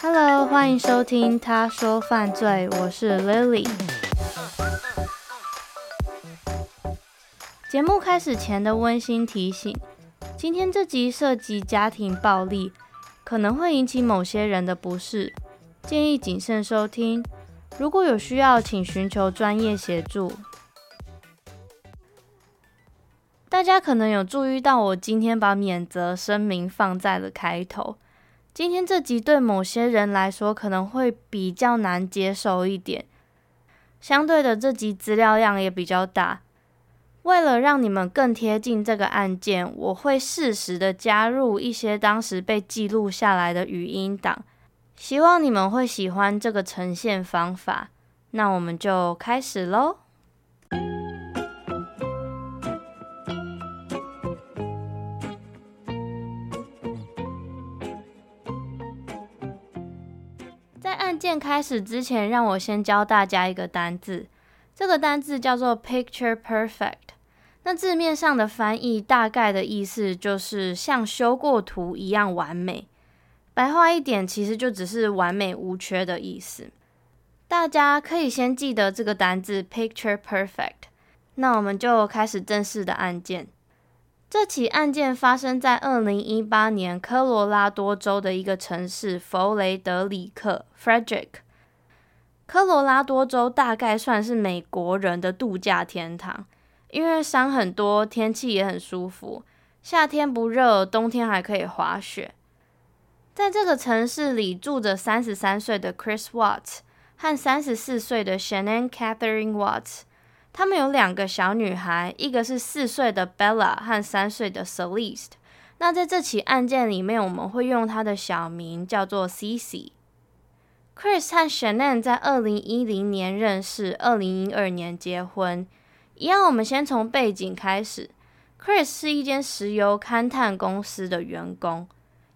Hello，欢迎收听《他说犯罪》，我是 Lily。节目开始前的温馨提醒：今天这集涉及家庭暴力，可能会引起某些人的不适，建议谨慎收听。如果有需要，请寻求专业协助。大家可能有注意到，我今天把免责声明放在了开头。今天这集对某些人来说可能会比较难接受一点，相对的，这集资料量也比较大。为了让你们更贴近这个案件，我会适时的加入一些当时被记录下来的语音档，希望你们会喜欢这个呈现方法。那我们就开始喽。件开始之前，让我先教大家一个单字。这个单字叫做 picture perfect，那字面上的翻译大概的意思就是像修过图一样完美。白话一点，其实就只是完美无缺的意思。大家可以先记得这个单字 picture perfect。那我们就开始正式的案件。这起案件发生在二零一八年科罗拉多州的一个城市弗雷德里克 （Frederick）。科罗拉多州大概算是美国人的度假天堂，因为山很多，天气也很舒服，夏天不热，冬天还可以滑雪。在这个城市里住着三十三岁的 Chris Watts 和三十四岁的 Shannon Catherine Watts，他们有两个小女孩，一个是四岁的 Bella 和三岁的 Celeste。那在这起案件里面，我们会用她的小名叫做 Cici。Chris 和 Shannon 在二零一零年认识，二零一二年结婚。一样，我们先从背景开始。Chris 是一间石油勘探公司的员工，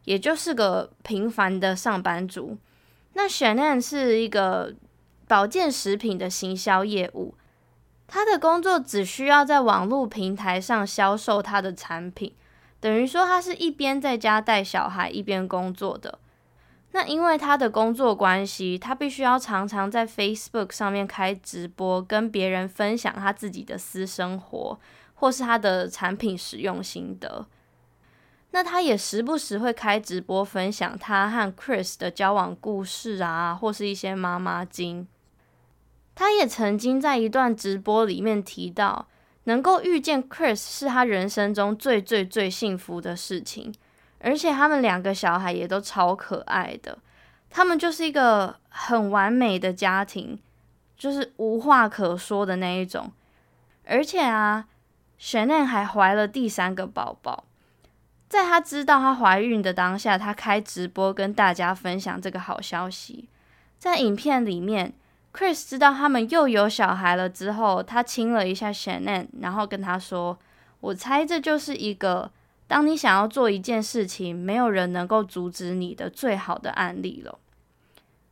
也就是个平凡的上班族。那 Shannon 是一个保健食品的行销业务，他的工作只需要在网络平台上销售他的产品，等于说他是一边在家带小孩，一边工作的。那因为他的工作关系，他必须要常常在 Facebook 上面开直播，跟别人分享他自己的私生活，或是他的产品使用心得。那他也时不时会开直播分享他和 Chris 的交往故事啊，或是一些妈妈经。他也曾经在一段直播里面提到，能够遇见 Chris 是他人生中最最最幸福的事情。而且他们两个小孩也都超可爱的，他们就是一个很完美的家庭，就是无话可说的那一种。而且啊雪念还怀了第三个宝宝。在她知道她怀孕的当下，她开直播跟大家分享这个好消息。在影片里面，Chris 知道他们又有小孩了之后，他亲了一下 Shannon，然后跟他说：“我猜这就是一个。”当你想要做一件事情，没有人能够阻止你的最好的案例了。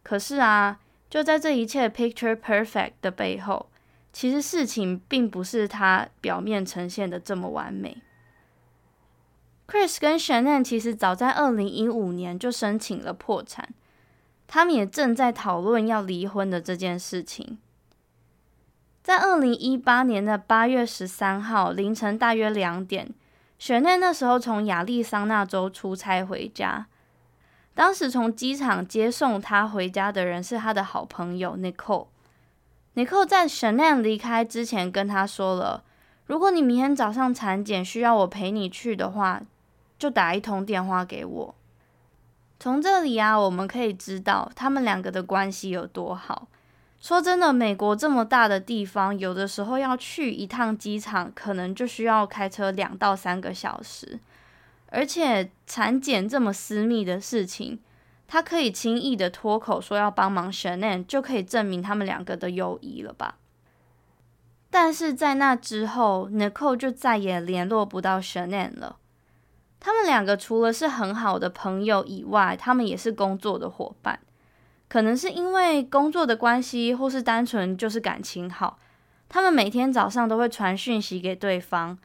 可是啊，就在这一切 picture perfect 的背后，其实事情并不是他表面呈现的这么完美。Chris 跟 Shannon 其实早在二零一五年就申请了破产，他们也正在讨论要离婚的这件事情。在二零一八年的八月十三号凌晨大约两点。雪内那时候从亚利桑那州出差回家，当时从机场接送他回家的人是他的好朋友 Nicole。Nicole 在雪奈离开之前跟他说了，如果你明天早上产检需要我陪你去的话，就打一通电话给我。从这里啊，我们可以知道他们两个的关系有多好。说真的，美国这么大的地方，有的时候要去一趟机场，可能就需要开车两到三个小时。而且产检这么私密的事情，他可以轻易的脱口说要帮忙 Shanann，就可以证明他们两个的友谊了吧？但是在那之后，Nicole 就再也联络不到 Shanann 了。他们两个除了是很好的朋友以外，他们也是工作的伙伴。可能是因为工作的关系，或是单纯就是感情好，他们每天早上都会传讯息给对方。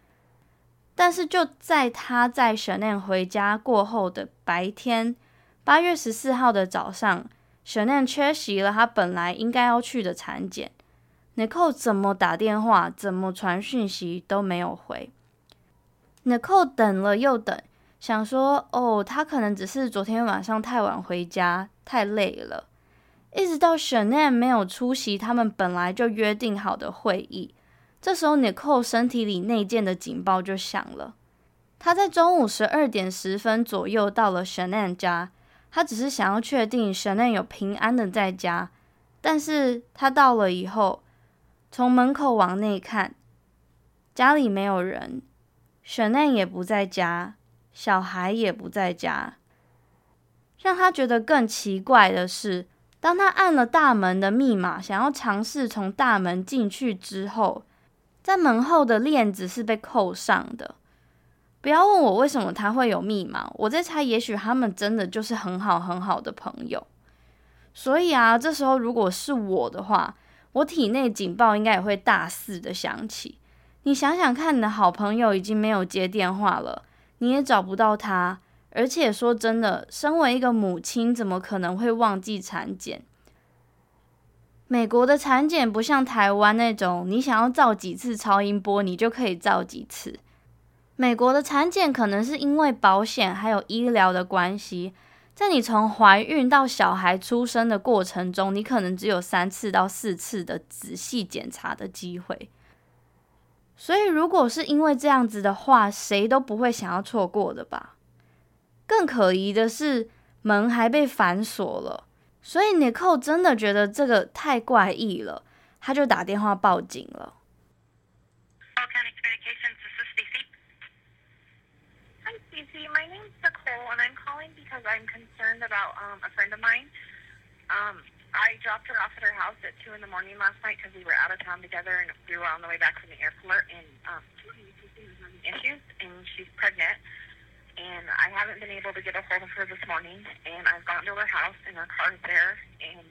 但是就在他在 Shanann 回家过后的白天，八月十四号的早上，Shanann 缺席了他本来应该要去的产检。，Nick 怎么打电话，怎么传讯息都没有回。Nicole 等了又等，想说哦，他可能只是昨天晚上太晚回家，太累了。一直到 Shanann 没有出席他们本来就约定好的会议，这时候 Nicole 身体里内建的警报就响了。他在中午十二点十分左右到了 Shanann 家，他只是想要确定 Shane 有平安的在家。但是他到了以后，从门口往内看，家里没有人，Shanann 也不在家，小孩也不在家。让他觉得更奇怪的是，当他按了大门的密码，想要尝试从大门进去之后，在门后的链子是被扣上的。不要问我为什么他会有密码，我在猜，也许他们真的就是很好很好的朋友。所以啊，这时候如果是我的话，我体内警报应该也会大肆的响起。你想想看，你的好朋友已经没有接电话了，你也找不到他。而且说真的，身为一个母亲，怎么可能会忘记产检？美国的产检不像台湾那种，你想要照几次超音波，你就可以照几次。美国的产检可能是因为保险还有医疗的关系，在你从怀孕到小孩出生的过程中，你可能只有三次到四次的仔细检查的机会。所以，如果是因为这样子的话，谁都不会想要错过的吧？更可疑的是，门还被反锁了，所以 Nicole 真的觉得这个太怪异了，他就打电话报警了。And I dropped her off at her house at two in the morning last night because we were out of town together and we were on the way back from the airfare and um, issues. And she's pregnant, and I haven't been able to get a hold of her this morning, and I've gone to her house, and her car is there, and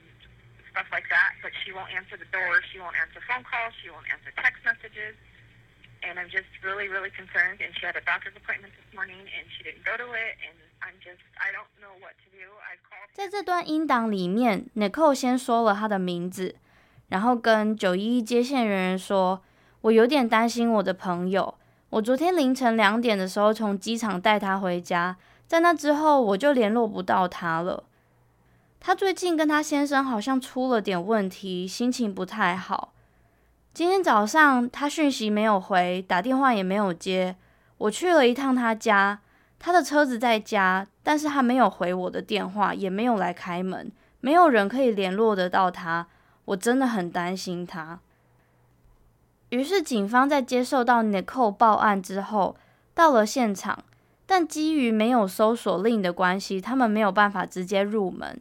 stuff like that. But she won't answer the door. She won't answer phone calls. She won't answer text messages. And I'm just really, really concerned. And she had a doctor's appointment this morning, and she didn't go to it. And 在这段音档里面，Nicole 先说了她的名字，然后跟九一一接线人员说：“我有点担心我的朋友。”我昨天凌晨两点的时候从机场带他回家，在那之后我就联络不到他了。他最近跟他先生好像出了点问题，心情不太好。今天早上他讯息没有回，打电话也没有接。我去了一趟他家，他的车子在家，但是他没有回我的电话，也没有来开门，没有人可以联络得到他。我真的很担心他。于是，警方在接受到 Nicole 报案之后，到了现场，但基于没有搜索令的关系，他们没有办法直接入门。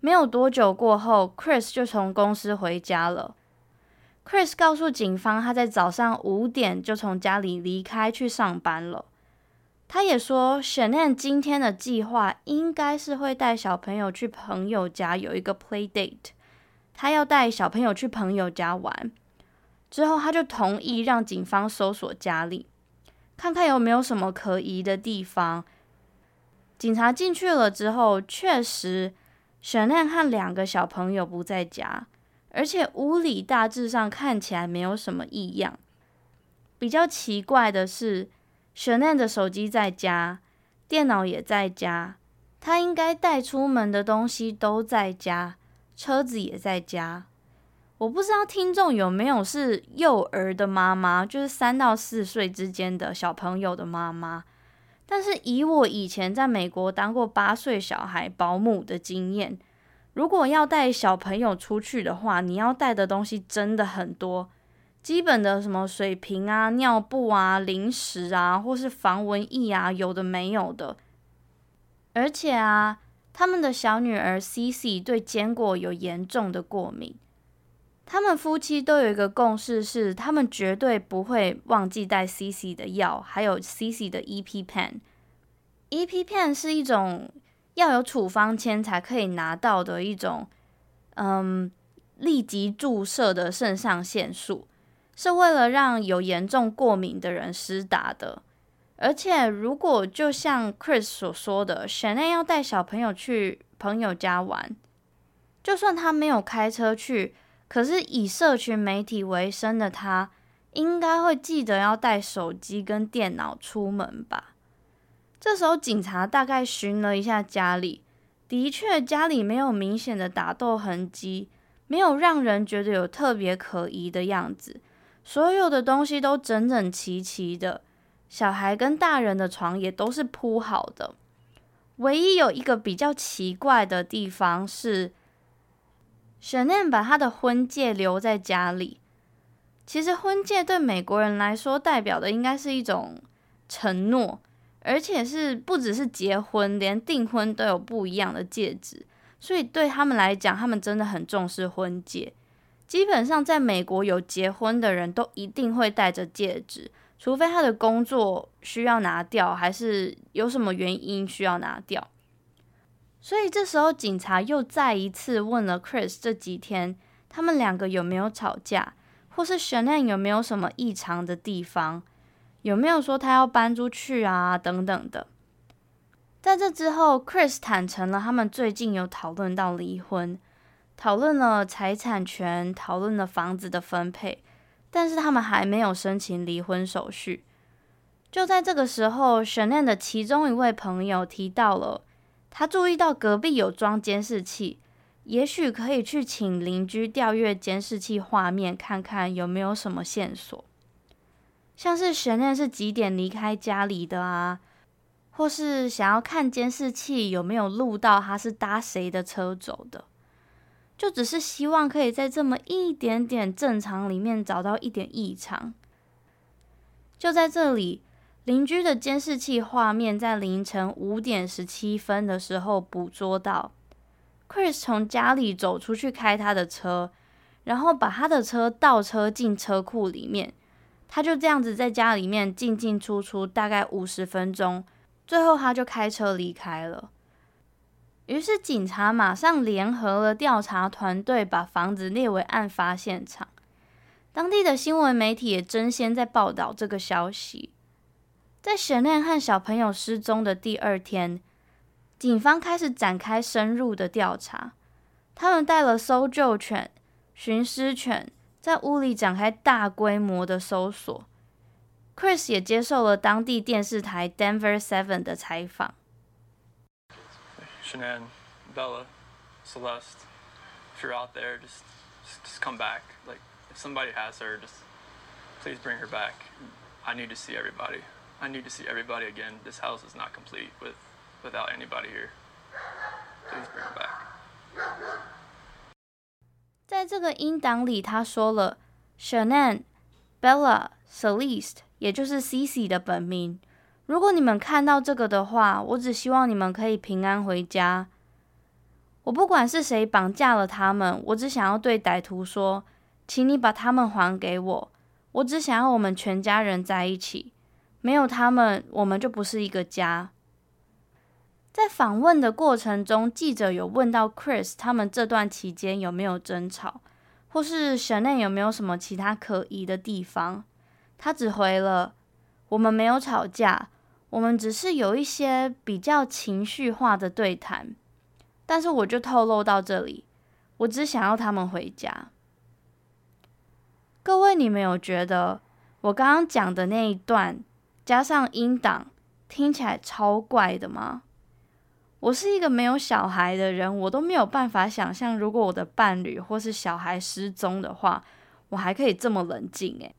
没有多久过后，Chris 就从公司回家了。Chris 告诉警方，他在早上五点就从家里离开去上班了。他也说，Shanann 今天的计划应该是会带小朋友去朋友家有一个 play date，他要带小朋友去朋友家玩。之后，他就同意让警方搜索家里，看看有没有什么可疑的地方。警察进去了之后，确实，Shanann 和两个小朋友不在家，而且屋里大致上看起来没有什么异样。比较奇怪的是雪奈的手机在家，电脑也在家，他应该带出门的东西都在家，车子也在家。我不知道听众有没有是幼儿的妈妈，就是三到四岁之间的小朋友的妈妈。但是以我以前在美国当过八岁小孩保姆的经验，如果要带小朋友出去的话，你要带的东西真的很多，基本的什么水瓶啊、尿布啊、零食啊，或是防蚊液啊，有的没有的。而且啊，他们的小女儿 C C 对坚果有严重的过敏。他们夫妻都有一个共识，是他们绝对不会忘记带 C C 的药，还有 C C 的 E P pen。E P pen 是一种要有处方签才可以拿到的一种，嗯，立即注射的肾上腺素，是为了让有严重过敏的人施打的。而且，如果就像 Chris 所说的，Shanann 要带小朋友去朋友家玩，就算他没有开车去。可是以社群媒体为生的他，应该会记得要带手机跟电脑出门吧？这时候警察大概寻了一下家里，的确家里没有明显的打斗痕迹，没有让人觉得有特别可疑的样子，所有的东西都整整齐齐的，小孩跟大人的床也都是铺好的，唯一有一个比较奇怪的地方是。Shanann 把他的婚戒留在家里。其实婚戒对美国人来说，代表的应该是一种承诺，而且是不只是结婚，连订婚都有不一样的戒指。所以对他们来讲，他们真的很重视婚戒。基本上，在美国有结婚的人都一定会戴着戒指，除非他的工作需要拿掉，还是有什么原因需要拿掉。所以这时候，警察又再一次问了 Chris 这几天他们两个有没有吵架，或是 Shanann 有没有什么异常的地方，有没有说他要搬出去啊等等的。在这之后，Chris 坦诚了他们最近有讨论到离婚，讨论了财产权，讨论了房子的分配，但是他们还没有申请离婚手续。就在这个时候玄念的其中一位朋友提到了。他注意到隔壁有装监视器，也许可以去请邻居调阅监视器画面，看看有没有什么线索。像是玄念是几点离开家里的啊，或是想要看监视器有没有录到他是搭谁的车走的，就只是希望可以在这么一点点正常里面找到一点异常。就在这里。邻居的监视器画面在凌晨五点十七分的时候捕捉到，Chris 从家里走出去开他的车，然后把他的车倒车进车库里面，他就这样子在家里面进进出出大概五十分钟，最后他就开车离开了。于是警察马上联合了调查团队，把房子列为案发现场。当地的新闻媒体也争先在报道这个消息。在 Shanann 和小朋友失踪的第二天，警方开始展开深入的调查。他们带了搜救犬、寻尸犬，在屋里展开大规模的搜索。Chris 也接受了当地电视台 Denver Seven 的采访。Shanann, Bella, Celeste, if you're out there, just, just come back. Like, if somebody has her, just please bring her back. I need to see everybody. I need to see everybody again. This house is not complete with without anybody here. Please bring her back. 在这个音档里，他说了 Shanann、Bella、Celeste，也就是 Cici 的本名。 如果你们看到这个的话，我只希望你们可以平安回家。我不管是谁绑架了他们，我只想要对歹徒说，请你把他们还给我。我只想要我们全家人在一起。没有他们，我们就不是一个家。在访问的过程中，记者有问到 Chris 他们这段期间有没有争吵，或是 Shanann 有没有什么其他可疑的地方。他只回了：“我们没有吵架，我们只是有一些比较情绪化的对谈。”但是我就透露到这里，我只想要他们回家。各位，你们有觉得我刚刚讲的那一段？加上音档，听起来超怪的吗？我是一个没有小孩的人，我都没有办法想象，如果我的伴侣或是小孩失踪的话，我还可以这么冷静。诶，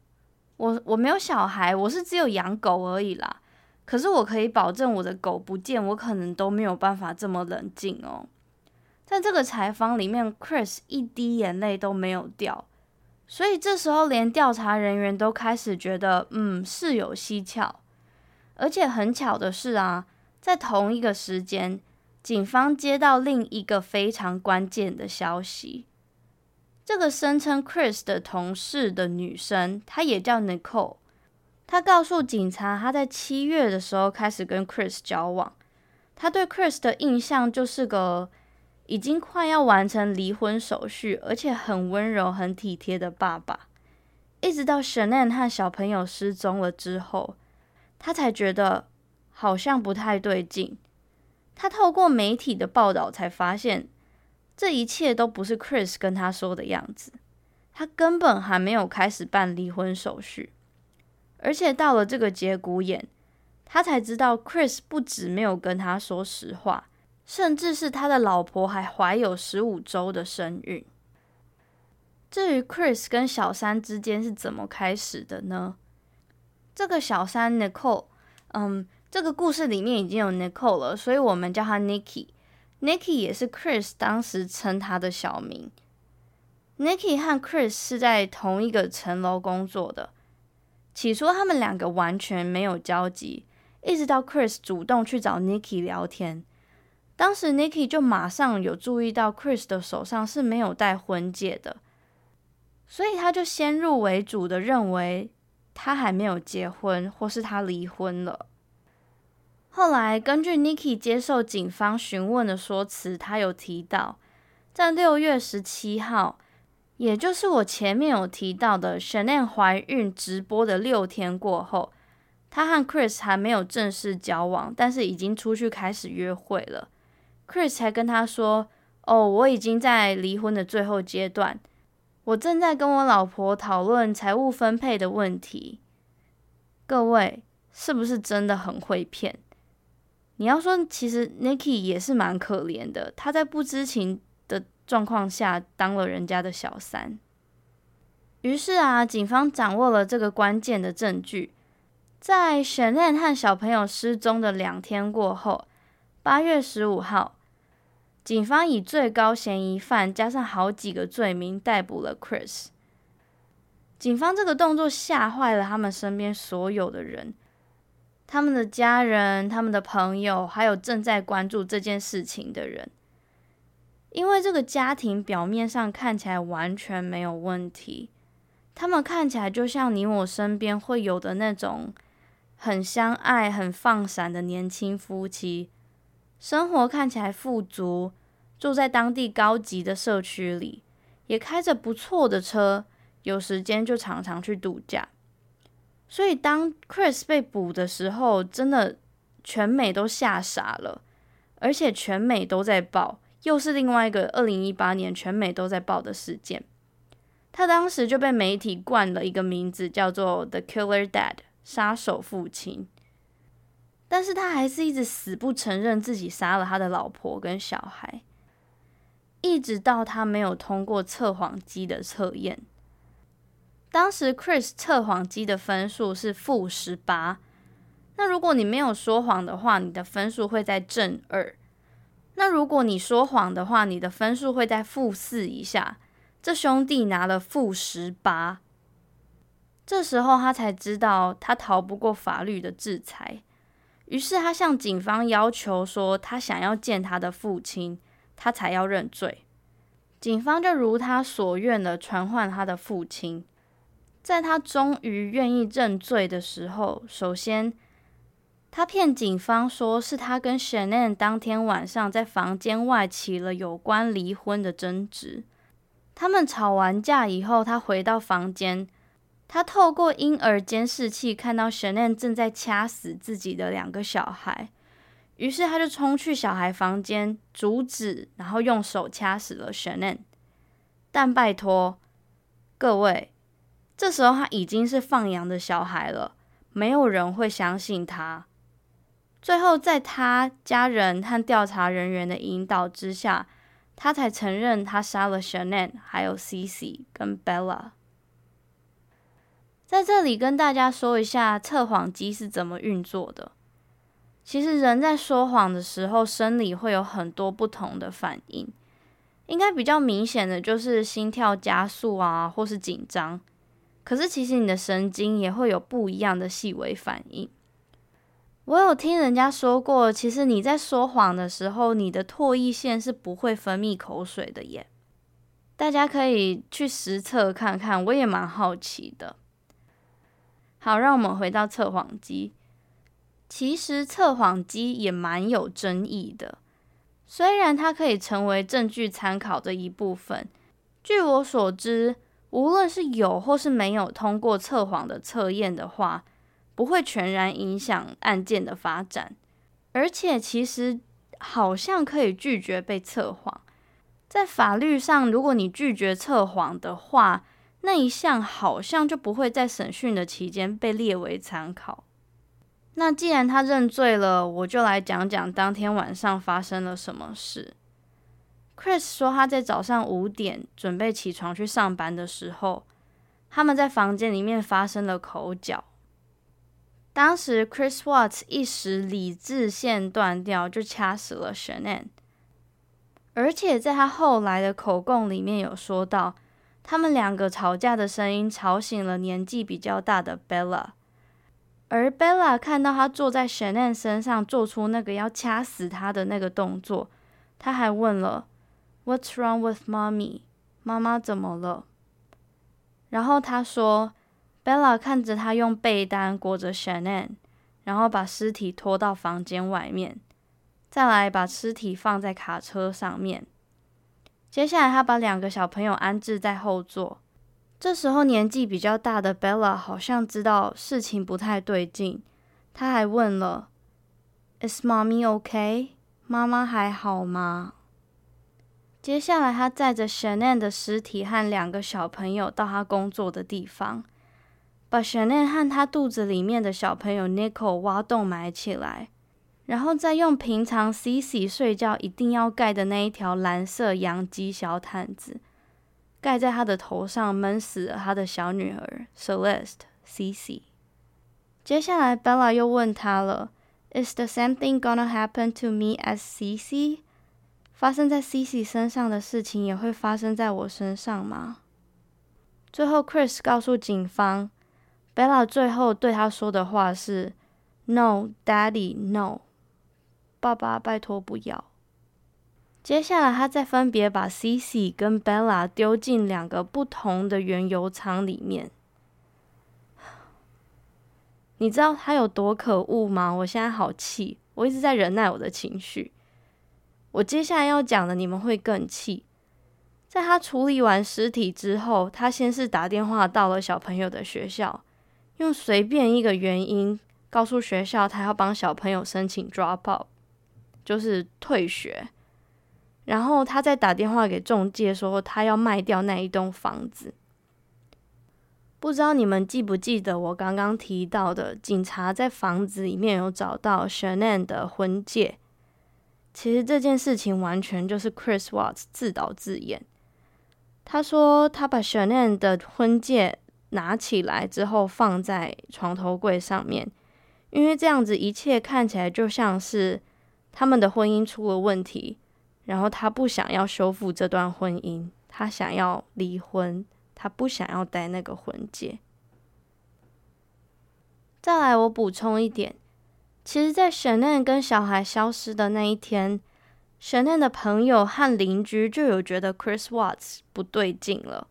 我我没有小孩，我是只有养狗而已啦。可是我可以保证，我的狗不见，我可能都没有办法这么冷静哦。在这个采访里面，Chris 一滴眼泪都没有掉，所以这时候连调查人员都开始觉得，嗯，事有蹊跷。而且很巧的是啊，在同一个时间。警方接到另一个非常关键的消息，这个声称 Chris 的同事的女生，她也叫 Nicole。他告诉警察，他在七月的时候开始跟 Chris 交往。他对 Chris 的印象就是个已经快要完成离婚手续，而且很温柔、很体贴的爸爸。一直到 Shannon 和小朋友失踪了之后，他才觉得好像不太对劲。他透过媒体的报道才发现，这一切都不是 Chris 跟他说的样子。他根本还没有开始办离婚手续，而且到了这个节骨眼，他才知道 Chris 不止没有跟他说实话，甚至是他的老婆还怀有十五周的身孕。至于 Chris 跟小三之间是怎么开始的呢？这个小三 Nicole，嗯。这个故事里面已经有 Nicole 了，所以我们叫她 Nikki。Nikki 也是 Chris 当时称她的小名。Nikki 和 Chris 是在同一个层楼工作的。起初他们两个完全没有交集，一直到 Chris 主动去找 Nikki 聊天，当时 Nikki 就马上有注意到 Chris 的手上是没有戴婚戒的，所以他就先入为主的认为他还没有结婚，或是他离婚了。后来，根据 Nikki 接受警方询问的说辞，他有提到，在六月十七号，也就是我前面有提到的 Shanann 怀孕直播的六天过后，他和 Chris 还没有正式交往，但是已经出去开始约会了。Chris 才跟他说：“哦，我已经在离婚的最后阶段，我正在跟我老婆讨论财务分配的问题。”各位，是不是真的很会骗？你要说，其实 Nikki 也是蛮可怜的，她在不知情的状况下当了人家的小三。于是啊，警方掌握了这个关键的证据，在沈炼和小朋友失踪的两天过后，八月十五号，警方以最高嫌疑犯加上好几个罪名逮捕了 Chris。警方这个动作吓坏了他们身边所有的人。他们的家人、他们的朋友，还有正在关注这件事情的人，因为这个家庭表面上看起来完全没有问题，他们看起来就像你我身边会有的那种很相爱、很放闪的年轻夫妻，生活看起来富足，住在当地高级的社区里，也开着不错的车，有时间就常常去度假。所以，当 Chris 被捕的时候，真的全美都吓傻了，而且全美都在报，又是另外一个二零一八年全美都在报的事件。他当时就被媒体冠了一个名字，叫做 The Killer Dad，杀手父亲。但是他还是一直死不承认自己杀了他的老婆跟小孩，一直到他没有通过测谎机的测验。当时 Chris 测谎机的分数是负十八，那如果你没有说谎的话，你的分数会在正二；那如果你说谎的话，你的分数会在负四以下。这兄弟拿了负十八，这时候他才知道他逃不过法律的制裁，于是他向警方要求说他想要见他的父亲，他才要认罪。警方就如他所愿的传唤他的父亲。在他终于愿意认罪的时候，首先，他骗警方说是他跟 Shannon 当天晚上在房间外起了有关离婚的争执。他们吵完架以后，他回到房间，他透过婴儿监视器看到 Shannon 正在掐死自己的两个小孩，于是他就冲去小孩房间阻止，然后用手掐死了 Shannon。但拜托各位。这时候他已经是放羊的小孩了，没有人会相信他。最后，在他家人和调查人员的引导之下，他才承认他杀了 Shanann，还有 Cece 跟 Bella。在这里跟大家说一下测谎机是怎么运作的。其实人在说谎的时候，生理会有很多不同的反应。应该比较明显的就是心跳加速啊，或是紧张。可是其实你的神经也会有不一样的细微反应。我有听人家说过，其实你在说谎的时候，你的唾液腺是不会分泌口水的耶。大家可以去实测看看，我也蛮好奇的。好，让我们回到测谎机。其实测谎机也蛮有争议的，虽然它可以成为证据参考的一部分。据我所知，无论是有或是没有通过测谎的测验的话，不会全然影响案件的发展，而且其实好像可以拒绝被测谎。在法律上，如果你拒绝测谎的话，那一项好像就不会在审讯的期间被列为参考。那既然他认罪了，我就来讲讲当天晚上发生了什么事。Chris 说他在早上五点准备起床去上班的时候，他们在房间里面发生了口角。当时，Chris Watts 一时理智线断掉，就掐死了 Shanann。而且在他后来的口供里面有说到，他们两个吵架的声音吵醒了年纪比较大的 Bella。而 Bella 看到他坐在 Shanann 身上，做出那个要掐死他的那个动作，他还问了 “What's wrong with mommy？” 妈妈怎么了？然后他说。Bella 看着他用被单裹着 Shanann，然后把尸体拖到房间外面，再来把尸体放在卡车上面。接下来，他把两个小朋友安置在后座。这时候，年纪比较大的 Bella 好像知道事情不太对劲，他还问了：“Is mommy okay？妈妈还好吗？”接下来，他载着 Shanann 的尸体和两个小朋友到他工作的地方。把 Shanann 和他肚子里面的小朋友 Nicole 挖洞埋起来，然后再用平常 Cece 睡觉一定要盖的那一条蓝色洋基小毯子盖在他的头上，闷死了他的小女儿 Celeste Cece。接下来 Bella 又问他了：“Is the same thing gonna happen to me as Cece？” 发生在 Cece 身上的事情也会发生在我身上吗？最后，Chris 告诉警方。Bella 最后对他说的话是：“No, Daddy, no，爸爸，拜托不要。”接下来，他再分别把 Cici 跟 Bella 丢进两个不同的原油舱里面。你知道他有多可恶吗？我现在好气，我一直在忍耐我的情绪。我接下来要讲的，你们会更气。在他处理完尸体之后，他先是打电话到了小朋友的学校。用随便一个原因告诉学校，他要帮小朋友申请 drop out，就是退学。然后他再打电话给中介说，他要卖掉那一栋房子。不知道你们记不记得我刚刚提到的，警察在房子里面有找到 Shannon 的婚戒。其实这件事情完全就是 Chris Watts 自导自演。他说他把 Shannon 的婚戒。拿起来之后放在床头柜上面，因为这样子一切看起来就像是他们的婚姻出了问题，然后他不想要修复这段婚姻，他想要离婚，他不想要戴那个婚戒。再来，我补充一点，其实，在沈念跟小孩消失的那一天沈念的朋友和邻居就有觉得 Chris Watts 不对劲了。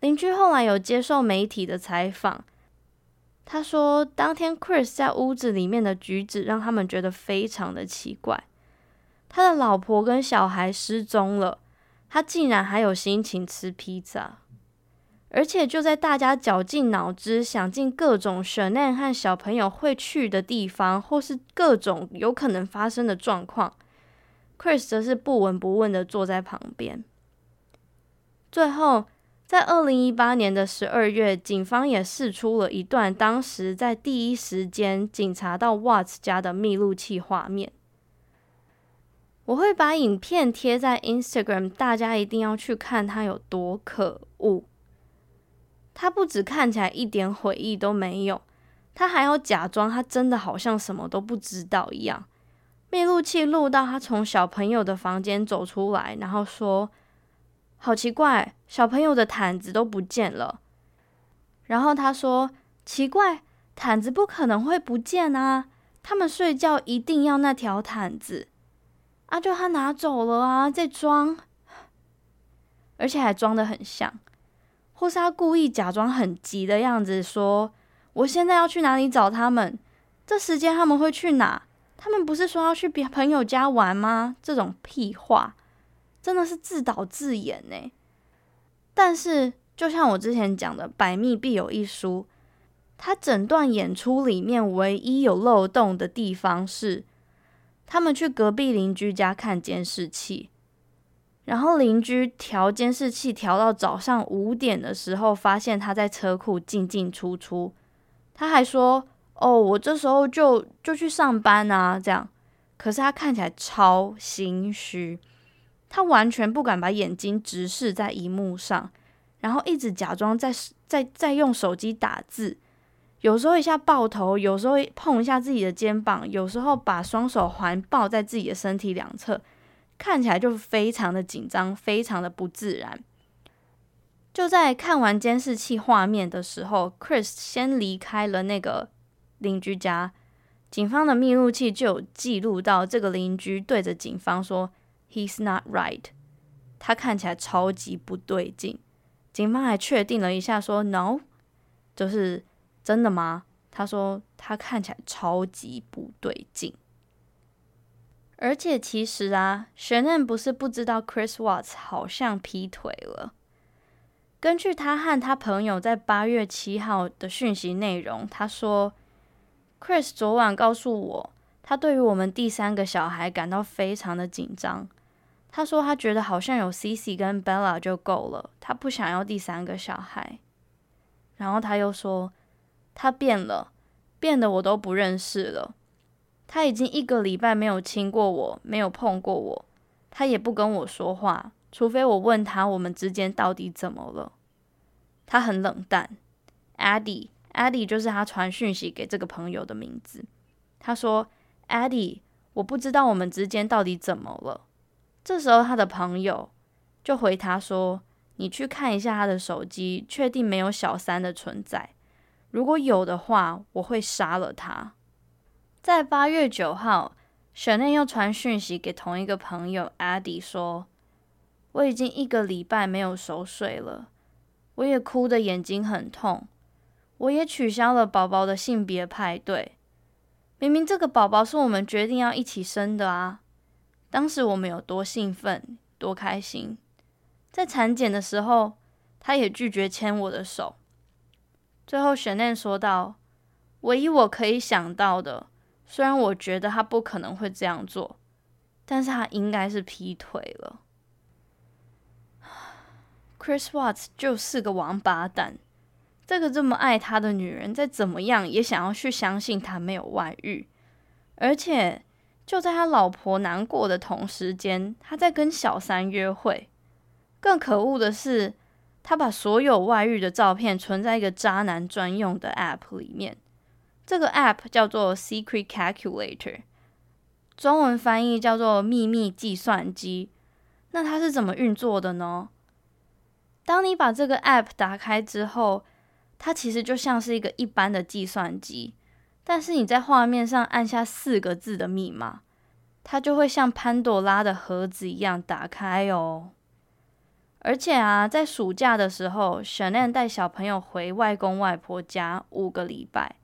邻居后来有接受媒体的采访，他说当天 Chris 在屋子里面的举止让他们觉得非常的奇怪。他的老婆跟小孩失踪了，他竟然还有心情吃披萨，而且就在大家绞尽脑汁想尽各种 Shanann 和小朋友会去的地方，或是各种有可能发生的状况，Chris 则是不闻不问的坐在旁边。最后。在二零一八年的十二月，警方也释出了一段当时在第一时间警察到 Watts 家的密录器画面。我会把影片贴在 Instagram，大家一定要去看它有多可恶。他不只看起来一点悔意都没有，他还要假装他真的好像什么都不知道一样。密录器录到他从小朋友的房间走出来，然后说：“好奇怪，小朋友的毯子都不见了。”然后他说：“奇怪，毯子不可能会不见啊，他们睡觉一定要那条毯子。”啊！就他拿走了啊，在装，而且还装得很像，或是他故意假装很急的样子，说：“我现在要去哪里找他们？这时间他们会去哪？他们不是说要去别朋友家玩吗？”这种屁话，真的是自导自演呢。但是，就像我之前讲的，百密必有一疏，他整段演出里面唯一有漏洞的地方是。他们去隔壁邻居家看监视器，然后邻居调监视器调到早上五点的时候，发现他在车库进进出出。他还说：“哦，我这时候就就去上班啊。”这样，可是他看起来超心虚，他完全不敢把眼睛直视在荧幕上，然后一直假装在在在用手机打字。有时候一下抱头，有时候碰一下自己的肩膀，有时候把双手环抱在自己的身体两侧，看起来就非常的紧张，非常的不自然。就在看完监视器画面的时候，Chris 先离开了那个邻居家，警方的密录器就有记录到这个邻居对着警方说：“He's not right。”他看起来超级不对劲。警方还确定了一下说：“No，就是。”真的吗？他说他看起来超级不对劲，而且其实啊雪嫩不是不知道 Chris Watts 好像劈腿了。根据他和他朋友在八月七号的讯息内容，他说，Chris 昨晚告诉我，他对于我们第三个小孩感到非常的紧张。他说他觉得好像有 Cici 跟 Bella 就够了，他不想要第三个小孩。然后他又说。他变了，变得我都不认识了。他已经一个礼拜没有亲过我，没有碰过我，他也不跟我说话，除非我问他我们之间到底怎么了。他很冷淡。Addie，Addie 就是他传讯息给这个朋友的名字。他说：“Addie，我不知道我们之间到底怎么了。”这时候他的朋友就回他说：“你去看一下他的手机，确定没有小三的存在。”如果有的话，我会杀了他。在八月九号，Shanann 又传讯息给同一个朋友 Addie 说：“我已经一个礼拜没有熟睡了，我也哭得眼睛很痛，我也取消了宝宝的性别派对。明明这个宝宝是我们决定要一起生的啊！当时我们有多兴奋，多开心。在产检的时候，他也拒绝牵我的手。”最后悬念说道：“唯一我可以想到的，虽然我觉得他不可能会这样做，但是他应该是劈腿了。Chris Watts 就是个王八蛋，这个这么爱他的女人，再怎么样也想要去相信他没有外遇，而且就在他老婆难过的同时间，他在跟小三约会。更可恶的是。”他把所有外遇的照片存在一个渣男专用的 App 里面，这个 App 叫做 Secret Calculator，中文翻译叫做秘密计算机。那它是怎么运作的呢？当你把这个 App 打开之后，它其实就像是一个一般的计算机，但是你在画面上按下四个字的密码，它就会像潘朵拉的盒子一样打开哦。而且啊，在暑假的时候雪念带小朋友回外公外婆家五个礼拜。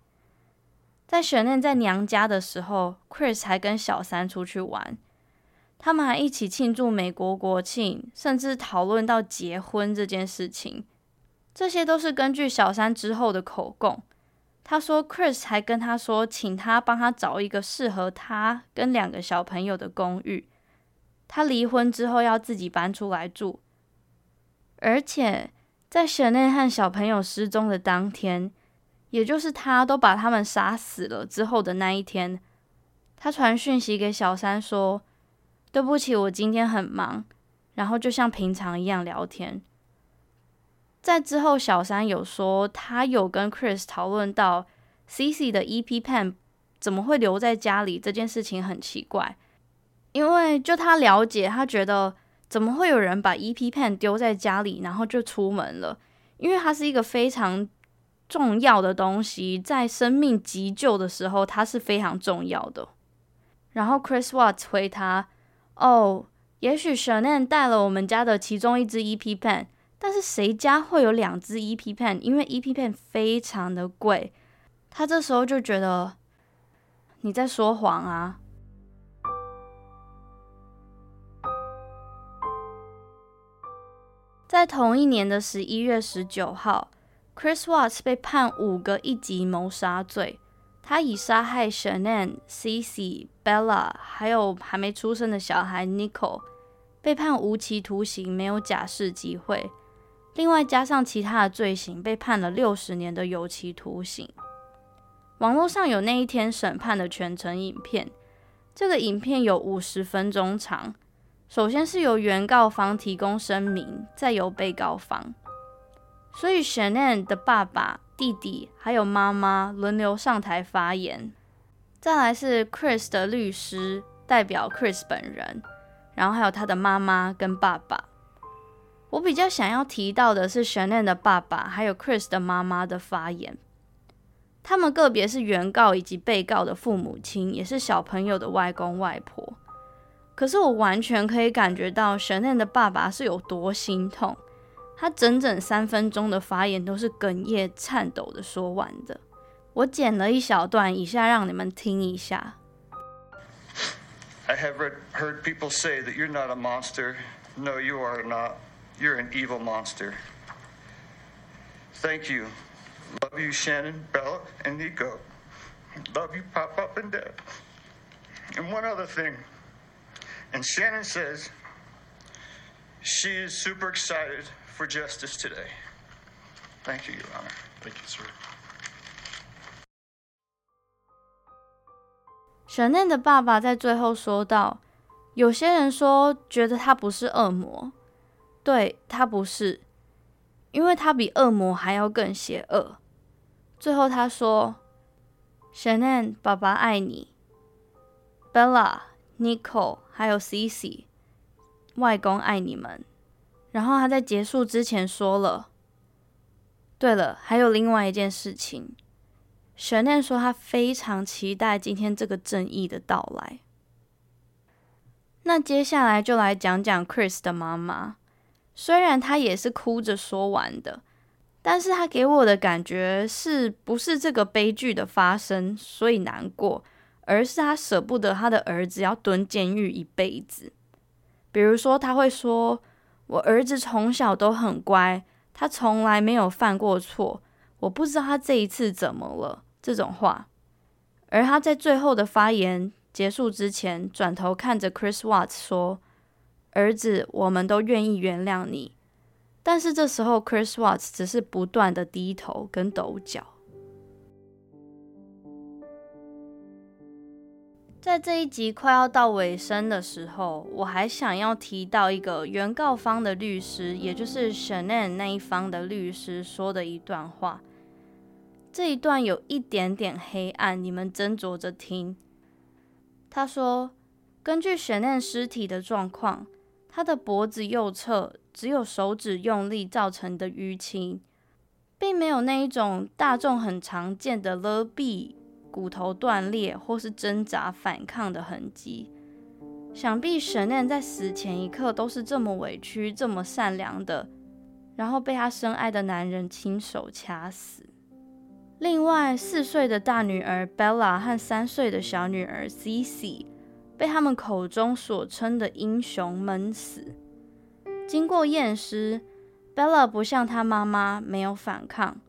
在雪念在娘家的时候，Chris 还跟小三出去玩，他们还一起庆祝美国国庆，甚至讨论到结婚这件事情。这些都是根据小三之后的口供。他说，Chris 还跟他说，请他帮他找一个适合他跟两个小朋友的公寓。他离婚之后要自己搬出来住。而且在 Shanann 和小朋友失踪的当天，也就是他都把他们杀死了之后的那一天，他传讯息给小三说：“对不起，我今天很忙。”然后就像平常一样聊天。在之后，小三有说他有跟 Chris 讨论到 Cici 的 EP Pen 怎么会留在家里这件事情很奇怪，因为就他了解，他觉得。怎么会有人把 EP Pen 丢在家里，然后就出门了？因为它是一个非常重要的东西，在生命急救的时候，它是非常重要的。然后 Chris Watts 回他：“哦，也许 Shanann 带了我们家的其中一支 EP Pen，但是谁家会有两只 EP Pen？因为 EP Pen 非常的贵。”他这时候就觉得你在说谎啊。在同一年的十一月十九号，Chris Watts 被判五个一级谋杀罪。他以杀害 Shanann、Cici、Bella，还有还没出生的小孩 Nicole，被判无期徒刑，没有假释机会。另外加上其他的罪行，被判了六十年的有期徒刑。网络上有那一天审判的全程影片，这个影片有五十分钟长。首先是由原告方提供声明，再由被告方。所以 Shanann 的爸爸、弟弟还有妈妈轮流上台发言。再来是 Chris 的律师代表 Chris 本人，然后还有他的妈妈跟爸爸。我比较想要提到的是 Shanann 的爸爸还有 Chris 的妈妈的发言。他们个别是原告以及被告的父母亲，也是小朋友的外公外婆。可是我完全可以感觉到 Shanann 的爸爸是有多心痛，他整整三分钟的发言都是哽咽、颤抖的说完的。我剪了一小段，以下让你们听一下。I have heard people say that you're not a monster. No, you are not. You're an evil monster. Thank you. Love you, Shanann, Bella, and Nico. Love you, Papa and Dad. And one other thing. And Shanann says she is super excited for justice today. Thank you, Your Honor. Thank you, sir. Shanann 的爸爸在最后说道：“有些人说觉得他不是恶魔， 对，他不是，因为他比恶魔还要更邪恶。”最后他说：“Shanann，爸爸爱你，Bella。” Nico 还有 Cici，外公爱你们。然后他在结束之前说了：“对了，还有另外一件事情。”Shanann 说他非常期待今天这个正义的到来。那接下来就来讲讲 Chris 的妈妈。虽然他也是哭着说完的，但是他给我的感觉是不是这个悲剧的发生，所以难过。而是他舍不得他的儿子要蹲监狱一辈子。比如说，他会说：“我儿子从小都很乖，他从来没有犯过错。我不知道他这一次怎么了。”这种话。而他在最后的发言结束之前，转头看着 Chris Watts 说：“儿子，我们都愿意原谅你。”但是这时候，Chris Watts 只是不断的低头跟抖脚。在这一集快要到尾声的时候，我还想要提到一个原告方的律师，也就是 s h a n n 那一方的律师说的一段话。这一段有一点点黑暗，你们斟酌着听。他说：“根据 Shanann 尸体的状况，他的脖子右侧只有手指用力造成的淤青，并没有那一种大众很常见的勒臂。”骨头断裂或是挣扎反抗的痕迹，想必 Shanann 在死前一刻都是这么委屈、这么善良的，然后被他深爱的男人亲手掐死。另外，四岁的大女儿 Bella 和三岁的小女儿 Cici 被他们口中所称的英雄闷死。经过验尸，Bella 不像她妈妈没有反抗。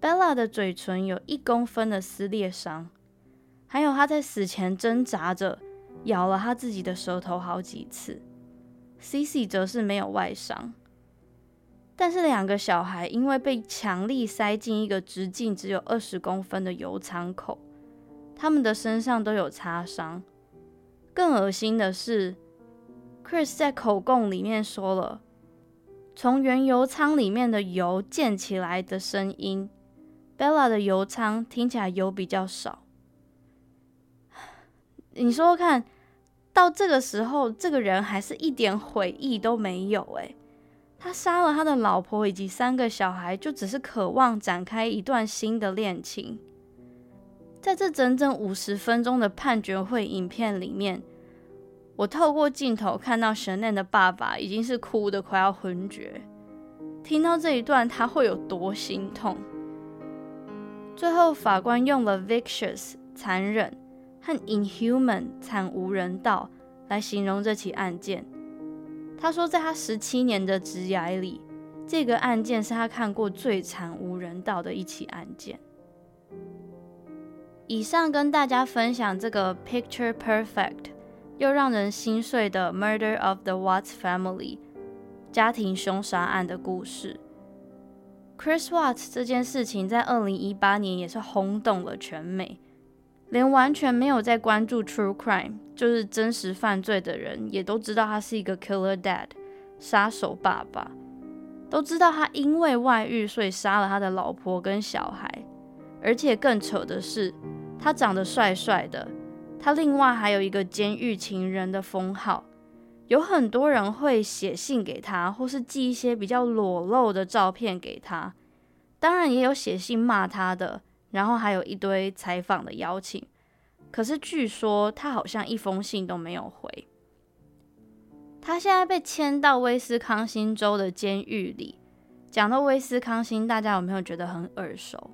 Bella 的嘴唇有一公分的撕裂伤，还有她在死前挣扎着咬了她自己的舌头好几次。Cici 则是没有外伤。但是两个小孩因为被强力塞进一个直径只有二十公分的油舱口，他们的身上都有擦伤。更恶心的是，Chris 在口供里面说了，从原油舱里面的油溅起来的声音，Bella 的油舱听起来油比较少。你说说看，到这个时候，这个人还是一点悔意都没有诶，他杀了他的老婆以及三个小孩，就只是渴望展开一段新的恋情。在这整整五十分钟的判决会影片里面，我透过镜头看到 Shanann 的爸爸已经是哭得快要昏厥。听到这一段，他会有多心痛？最后，法官用了 vicious 残忍和 inhuman 惨无人道来形容这起案件。他说，在他十七年的职涯里，这个案件是他看过最惨无人道的一起案件。以上跟大家分享这个 Picture Perfect 又让人心碎的 Murder of the Watts Family 家庭凶杀案的故事。Chris Watts 这件事情在二零一八年也是轰动了全美，连完全没有在关注 True Crime 就是真实犯罪的人，也都知道他是一个 Killer Dad 杀手爸爸，都知道他因为外遇所以杀了他的老婆跟小孩，而且更扯的是。他长得帅帅的，他另外还有一个监狱情人的封号，有很多人会写信给他，或是寄一些比较裸露的照片给他，当然也有写信骂他的，然后还有一堆采访的邀请，可是据说他好像一封信都没有回。他现在被迁到威斯康星州的监狱里，讲到威斯康星，大家有没有觉得很耳熟？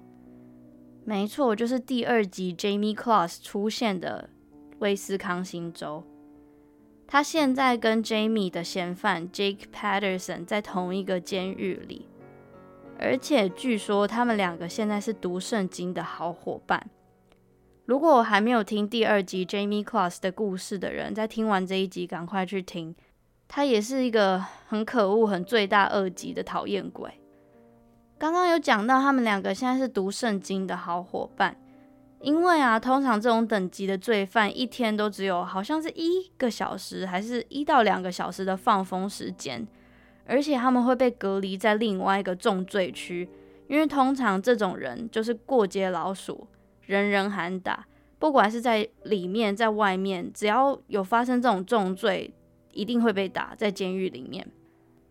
没错，就是第二集 Jamie Kloss 出现的威斯康星州。他现在跟 Jamie 的嫌犯 Jake Patterson 在同一个监狱里，而且据说他们两个现在是读圣经的好伙伴。如果我还没有听第二集 Jamie Kloss 的故事的人，在听完这一集赶快去听。他也是一个很可恶、很罪大恶极的讨厌鬼。刚刚有讲到，他们两个现在是读圣经的好伙伴，因为啊，通常这种等级的罪犯一天都只有好像是一个小时，还是一到两个小时的放风时间，而且他们会被隔离在另外一个重罪区，因为通常这种人就是过街老鼠，人人喊打，不管是在里面在外面，只要有发生这种重罪，一定会被打在监狱里面。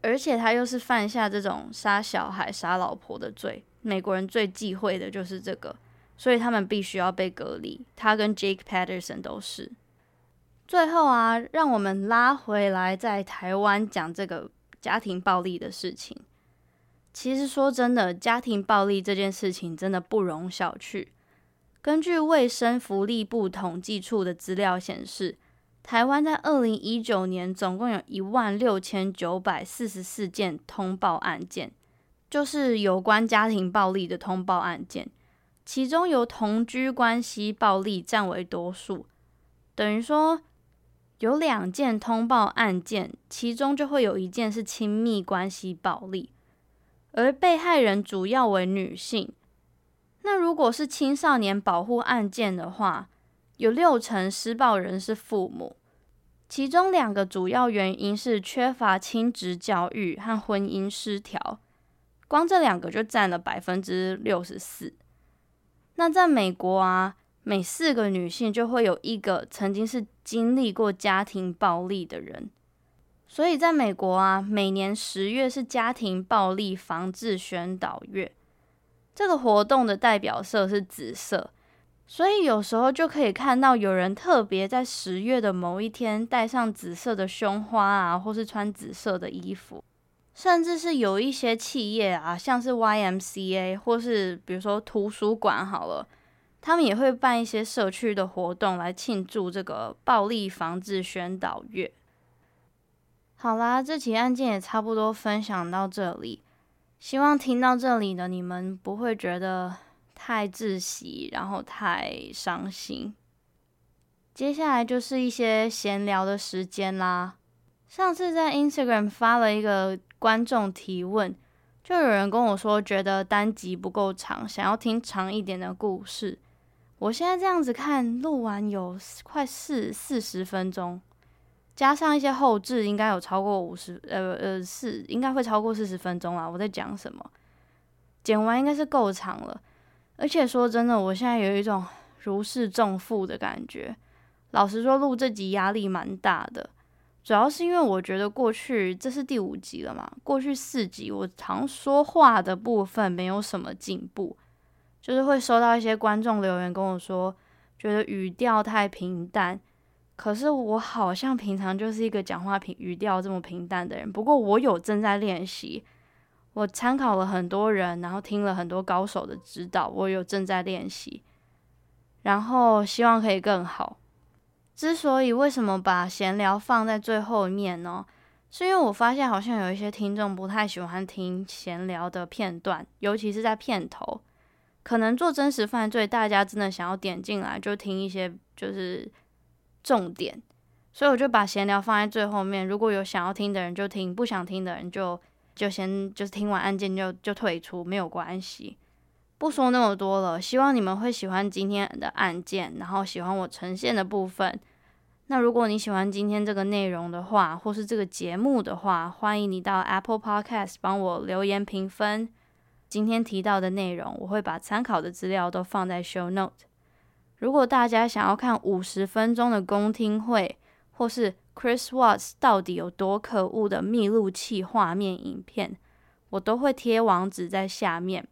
而且他又是犯下这种杀小孩、杀老婆的罪，美国人最忌讳的就是这个，所以他们必须要被隔离。他跟 Jake Patterson 都是。最后啊，让我们拉回来在台湾讲这个家庭暴力的事情。其实说真的，家庭暴力这件事情真的不容小觑。根据卫生福利部统计处的资料显示，台湾在二零一九年总共有一万六千九百四十四件通报案件，就是有关家庭暴力的通报案件，其中由同居关系暴力占为多数，等于说有两件通报案件，其中就会有一件是亲密关系暴力，而被害人主要为女性。那如果是青少年保护案件的话，有六成施暴人是父母，其中两个主要原因是缺乏亲职教育和婚姻失调，光这两个就占了百分之六十四。那在美国啊，每四个女性就会有一个曾经是经历过家庭暴力的人，所以在美国啊，每年十月是家庭暴力防治宣导月，这个活动的代表色是紫色。所以有时候就可以看到有人特别在十月的某一天戴上紫色的胸花啊，或是穿紫色的衣服，甚至是有一些企业啊，像是 YMCA 或是比如说图书馆好了，他们也会办一些社区的活动来庆祝这个暴力防治宣导月。好啦，这起案件也差不多分享到这里，希望听到这里的你们不会觉得。太窒息，然后太伤心。接下来就是一些闲聊的时间啦。上次在 Instagram 发了一个观众提问，就有人跟我说，觉得单集不够长，想要听长一点的故事。我现在这样子看，录完有快四四十分钟，加上一些后置，应该有超过五十，呃呃四，应该会超过四十分钟啦。我在讲什么？剪完应该是够长了。而且说真的，我现在有一种如释重负的感觉。老实说，录这集压力蛮大的。主要是因为我觉得过去这是第五集了嘛，过去四集我常说话的部分没有什么进步，就是会收到一些观众留言跟我说，觉得语调太平淡。可是我好像平常就是一个讲话平语调这么平淡的人。不过我有正在练习，我参考了很多人，然后听了很多高手的指导，我有正在练习，然后希望可以更好。之所以为什么把闲聊放在最后面呢？是因为我发现好像有一些听众不太喜欢听闲聊的片段，尤其是在片头。可能做真实犯罪，大家真的想要点进来就听一些就是重点，所以我就把闲聊放在最后面。如果有想要听的人就听，不想听的人就就先就是听完案件就就退出，没有关系。不说那么多了，希望你们会喜欢今天的案件，然后喜欢我呈现的部分。那如果你喜欢今天这个内容的话，或是这个节目的话，欢迎你到 Apple Podcast 帮我留言评分。今天提到的内容，我会把参考的资料都放在 Show Note。如果大家想要看五十分钟的公听会，或是 Chris Watts 到底有多可恶的密录器画面影片，我都会贴网址在下面。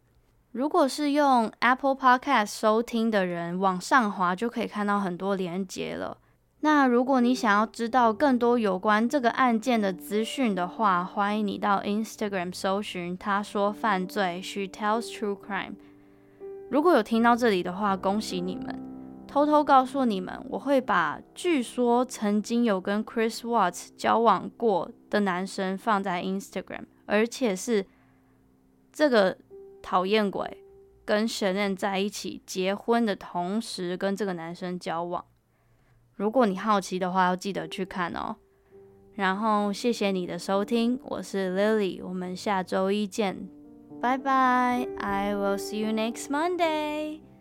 如果是用 Apple Podcast 收听的人，往上滑就可以看到很多连结了。那如果你想要知道更多有关这个案件的资讯的话，欢迎你到 Instagram 搜寻“他说犯罪 ”，She tells true crime。如果有听到这里的话，恭喜你们！偷偷告诉你们，我会把据说曾经有跟 Chris Watts 交往过的男生放在 Instagram，而且是这个。讨厌鬼跟神人在一起结婚的同时，跟这个男生交往。如果你好奇的话，要记得去看哦。然后谢谢你的收听，我是 Lily，我们下周一见，拜拜。I will see you next Monday.